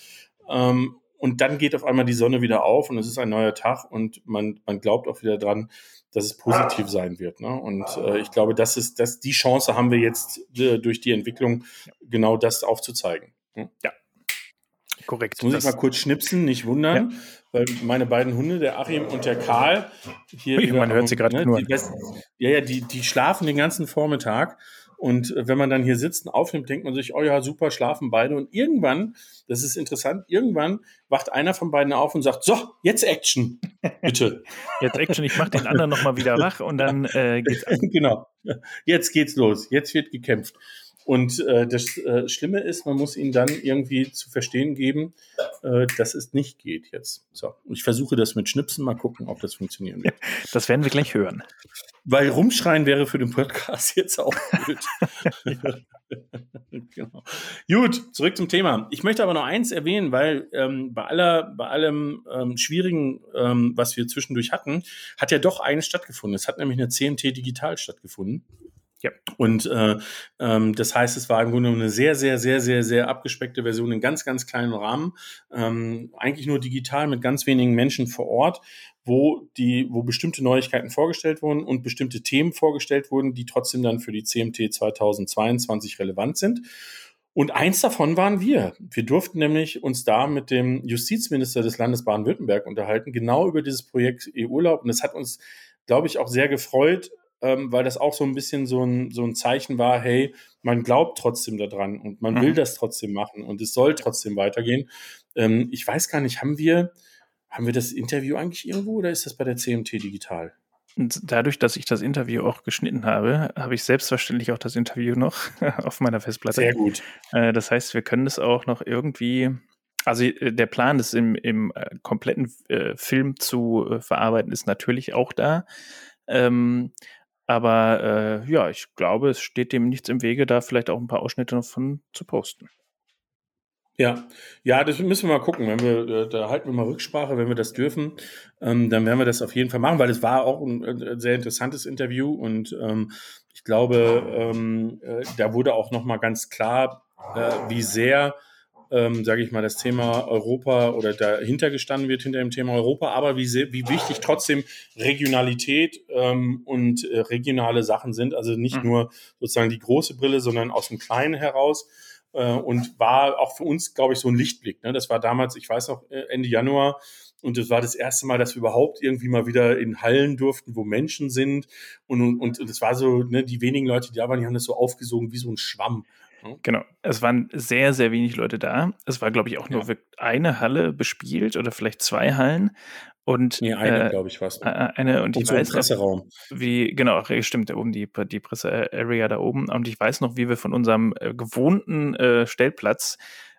Ähm, und dann geht auf einmal die Sonne wieder auf und es ist ein neuer Tag und man, man glaubt auch wieder dran, dass es positiv sein wird. Ne? Und äh, ich glaube, das ist, dass die Chance haben wir jetzt äh, durch die Entwicklung, genau das aufzuzeigen. Hm? Ja. Korrekt. Jetzt muss das ich mal kurz schnipsen, nicht wundern, ja. weil meine beiden Hunde, der Achim und der Karl, hier. Ui, man hört sie gerade ne, nur. Ja, ja, die, die schlafen den ganzen Vormittag und äh, wenn man dann hier sitzt und aufnimmt, denkt man sich, oh ja, super, schlafen beide. Und irgendwann, das ist interessant, irgendwann wacht einer von beiden auf und sagt, so, jetzt Action, bitte. jetzt Action, ich mach den anderen nochmal wieder wach und dann äh, geht's an. Genau, jetzt geht's los, jetzt wird gekämpft. Und äh, das äh, Schlimme ist, man muss ihnen dann irgendwie zu verstehen geben, äh, dass es nicht geht jetzt. So, und ich versuche das mit Schnipsen, mal gucken, ob das funktionieren wird. Das werden wir gleich hören. Weil rumschreien wäre für den Podcast jetzt auch blöd. genau. Gut, zurück zum Thema. Ich möchte aber noch eins erwähnen, weil ähm, bei aller, bei allem ähm, Schwierigen, ähm, was wir zwischendurch hatten, hat ja doch eines stattgefunden. Es hat nämlich eine CMT digital stattgefunden. Ja. Und äh, ähm, das heißt, es war im Grunde eine sehr, sehr, sehr, sehr, sehr abgespeckte Version in ganz, ganz kleinen Rahmen. Ähm, eigentlich nur digital mit ganz wenigen Menschen vor Ort, wo die, wo bestimmte Neuigkeiten vorgestellt wurden und bestimmte Themen vorgestellt wurden, die trotzdem dann für die CMT 2022 relevant sind. Und eins davon waren wir. Wir durften nämlich uns da mit dem Justizminister des Landes Baden-Württemberg unterhalten, genau über dieses Projekt E-Urlaub. Und es hat uns, glaube ich, auch sehr gefreut, ähm, weil das auch so ein bisschen so ein, so ein Zeichen war, hey, man glaubt trotzdem daran und man mhm. will das trotzdem machen und es soll trotzdem weitergehen. Ähm, ich weiß gar nicht, haben wir, haben wir das Interview eigentlich irgendwo oder ist das bei der CMT digital? Und dadurch, dass ich das Interview auch geschnitten habe, habe ich selbstverständlich auch das Interview noch auf meiner Festplatte. Sehr gut. Äh, das heißt, wir können es auch noch irgendwie also äh, der Plan, das im, im äh, kompletten äh, Film zu äh, verarbeiten, ist natürlich auch da. Ähm, Aber äh, ja, ich glaube, es steht dem nichts im Wege, da vielleicht auch ein paar Ausschnitte davon zu posten. Ja, ja, das müssen wir mal gucken. Wenn wir, äh, da halten wir mal Rücksprache, wenn wir das dürfen, ähm, dann werden wir das auf jeden Fall machen, weil es war auch ein, ein, sehr interessantes Interview und ähm, ich glaube, ähm, äh, da wurde auch nochmal ganz klar, äh, wie sehr, ähm, sage ich mal, das Thema Europa oder dahinter gestanden wird hinter dem Thema Europa, aber wie sehr, wie wichtig trotzdem Regionalität ähm, und äh, regionale Sachen sind. Also nicht mhm. nur sozusagen die große Brille, sondern aus dem Kleinen heraus äh, und war auch für uns, glaube ich, so ein Lichtblick. Ne? Das war damals, ich weiß noch, äh, Ende Januar und das war das erste Mal, dass wir überhaupt irgendwie mal wieder in Hallen durften, wo Menschen sind und und, und das war so, ne, die wenigen Leute, die da waren, die haben das so aufgesogen wie so ein Schwamm. Ne? Genau. Es waren sehr, sehr wenig Leute da. Es war, glaube ich, auch nur ja. eine Halle bespielt oder vielleicht zwei Hallen. Und, nee, eine, äh, glaube ich, was. Äh, eine, und, und ich so weiß Presseraum. Noch, wie, genau, stimmt, da oben die, die Presse-Area da oben. Und ich weiß noch, wie wir von unserem äh, gewohnten äh, Stellplatz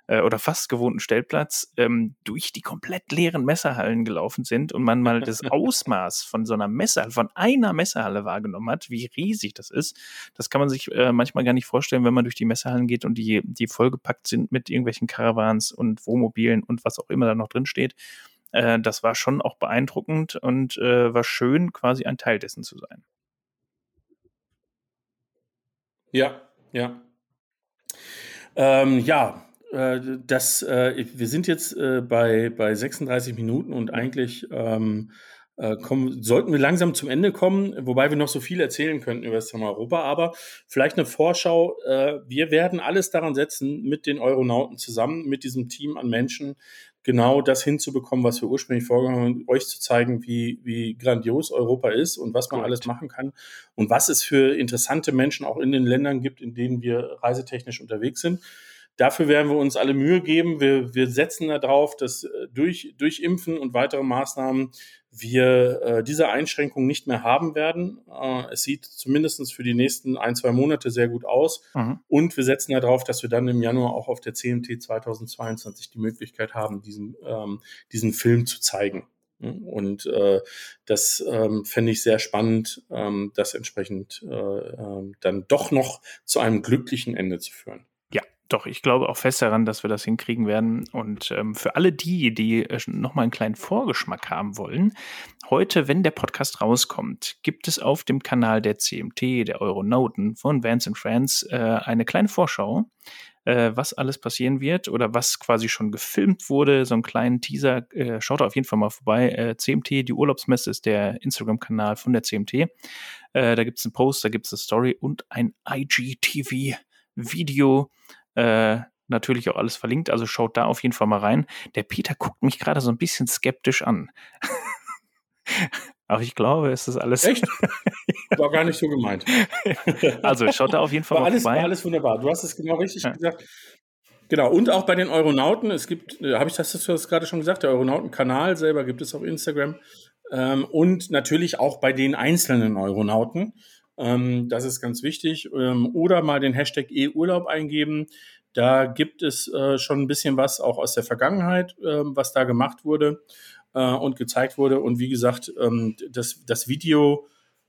äh, oder fast gewohnten Stellplatz ähm, durch die komplett leeren Messerhallen gelaufen sind und man mal das Ausmaß von so einer Messerhalle, von einer Messerhalle wahrgenommen hat, wie riesig das ist. Das kann man sich äh, manchmal gar nicht vorstellen, wenn man durch die Messerhallen geht und die, die vollgepackt sind mit irgendwelchen Caravans und Wohnmobilen und was auch immer da noch drin steht. Äh, das war schon auch beeindruckend und äh, war schön, quasi ein Teil dessen zu sein. Ja, ja. Ähm, ja, äh, das, äh, wir sind jetzt äh, bei, bei 36 Minuten und eigentlich ähm, äh, kommen, sollten wir langsam zum Ende kommen, wobei wir noch so viel erzählen könnten über das Thema Europa, aber vielleicht eine Vorschau. Äh, wir werden alles daran setzen, mit den Euronauten zusammen, mit diesem Team an Menschen, genau das hinzubekommen, was wir ursprünglich vorgenommen haben, euch zu zeigen, wie, wie grandios Europa ist und was man Gut. alles machen kann und was es für interessante Menschen auch in den Ländern gibt, in denen wir reisetechnisch unterwegs sind. Dafür werden wir uns alle Mühe geben. Wir, wir setzen darauf, dass äh, durch, durch Impfen und weitere Maßnahmen wir äh, diese Einschränkungen nicht mehr haben werden. Äh, es sieht zumindest für die nächsten ein, zwei Monate sehr gut aus. Mhm. Und wir setzen darauf, dass wir dann im Januar auch auf der CMT 2022 die Möglichkeit haben, diesen, ähm, diesen Film zu zeigen. Und äh, das ähm, fände ich sehr spannend, ähm, das entsprechend äh, äh, dann doch noch zu einem glücklichen Ende zu führen. Doch, ich glaube auch fest daran, dass wir das hinkriegen werden. Und ähm, für alle die, die äh, nochmal einen kleinen Vorgeschmack haben wollen, heute, wenn der Podcast rauskommt, gibt es auf dem Kanal der CMT, der Euronauten von Vance Friends, äh, eine kleine Vorschau, äh, was alles passieren wird oder was quasi schon gefilmt wurde. So einen kleinen Teaser. Äh, schaut auf jeden Fall mal vorbei. Äh, CMT, die Urlaubsmesse ist der Instagram-Kanal von der CMT. Äh, da gibt es einen Post, da gibt es eine Story und ein IGTV-Video äh, natürlich auch alles verlinkt, also schaut da auf jeden Fall mal rein. Der Peter guckt mich gerade so ein bisschen skeptisch an. Aber ich glaube, es ist alles. Echt? War gar nicht so gemeint. also schaut da auf jeden Fall war mal alles, vorbei. War alles wunderbar. Du hast es genau richtig ja. gesagt. Genau, und auch bei den Euronauten, es gibt, äh, habe ich das, das gerade schon gesagt, der Euronauten-Kanal selber gibt es auf Instagram. Ähm, und natürlich auch bei den einzelnen Euronauten. Ähm, das ist ganz wichtig. Ähm, oder mal den Hashtag E-Urlaub eingeben. Da gibt es äh, schon ein bisschen was auch aus der Vergangenheit, äh, was da gemacht wurde äh, und gezeigt wurde. Und wie gesagt, ähm, das, das Video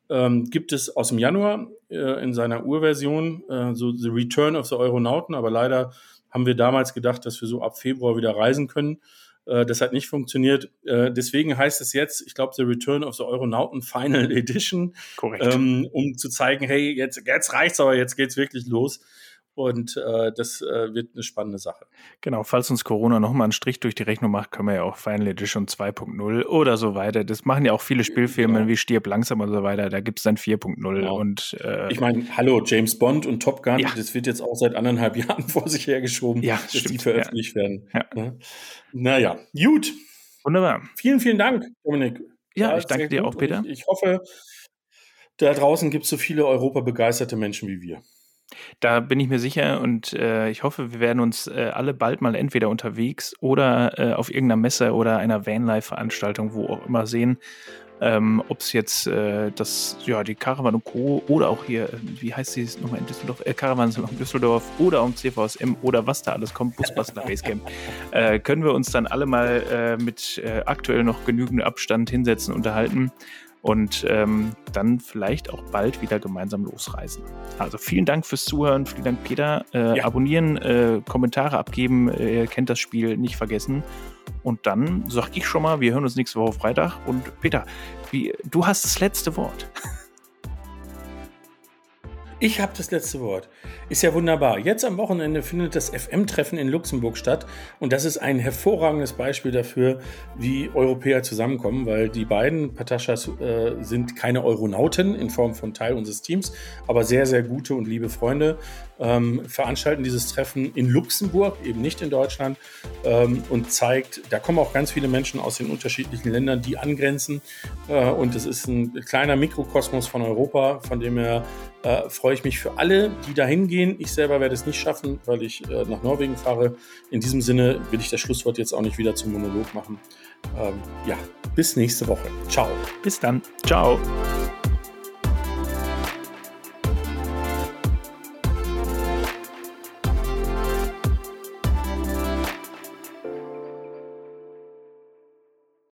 ähm, gibt es aus dem Januar äh, in seiner Urversion, äh, so The Return of the Euronauten. Aber leider haben wir damals gedacht, dass wir so ab Februar wieder reisen können. Äh, das hat nicht funktioniert. Äh, deswegen heißt es jetzt, ich glaube, The Return of the Euronauten Final Edition, Korrekt. Ähm, um zu zeigen, hey, jetzt, jetzt reicht's aber, jetzt geht's wirklich los. Und äh, das äh, wird eine spannende Sache. Genau, falls uns Corona nochmal einen Strich durch die Rechnung macht, können wir ja auch Final Edition 2.0 oder so weiter. Das machen ja auch viele Spielfilme genau. wie Stirb langsam und so weiter. Da gibt es dann 4.0. Genau. Und äh, ich meine, hallo, James Bond und Top Gun, ja. das wird jetzt auch seit anderthalb Jahren vor sich hergeschoben, ja, dass stimmt, die veröffentlicht ja. werden. Ja. Ne? Naja, gut. Wunderbar. Vielen, vielen Dank, Dominik. Ja, ich danke dir auch, Peter. Ich, ich hoffe, da draußen gibt es so viele Europa-begeisterte Menschen wie wir. Da bin ich mir sicher und äh, ich hoffe, wir werden uns äh, alle bald mal entweder unterwegs oder äh, auf irgendeiner Messe oder einer Vanlife-Veranstaltung, wo auch immer sehen. Ähm, Ob es jetzt äh, das, ja, die Caravan und Co. oder auch hier, äh, wie heißt sie nochmal in Düsseldorf, äh, Caravan in Düsseldorf oder um CVSM oder was da alles kommt, Busbastler Basecamp, äh, können wir uns dann alle mal mit aktuell noch genügend Abstand hinsetzen, unterhalten und ähm, dann vielleicht auch bald wieder gemeinsam losreisen. Also vielen Dank fürs Zuhören, vielen Dank Peter. Äh, ja. Abonnieren, äh, Kommentare abgeben, ihr kennt das Spiel, nicht vergessen. Und dann sag ich schon mal, wir hören uns nächste Woche Freitag. Und Peter, wie, du hast das letzte Wort. Ich habe das letzte Wort. Ist ja wunderbar. Jetzt am Wochenende findet das FM-Treffen in Luxemburg statt. Und das ist ein hervorragendes Beispiel dafür, wie Europäer zusammenkommen, weil die beiden Patashas äh, sind keine Euronauten in Form von Teil unseres Teams, aber sehr, sehr gute und liebe Freunde. Ähm, veranstalten dieses Treffen in Luxemburg, eben nicht in Deutschland, ähm, und zeigt, da kommen auch ganz viele Menschen aus den unterschiedlichen Ländern, die angrenzen. Äh, und es ist ein kleiner Mikrokosmos von Europa, von dem er äh, freue ich mich für alle, die da hingehen. Ich selber werde es nicht schaffen, weil ich äh, nach Norwegen fahre. In diesem Sinne will ich das Schlusswort jetzt auch nicht wieder zum Monolog machen. Ähm, ja, bis nächste Woche. Ciao. Bis dann. Ciao.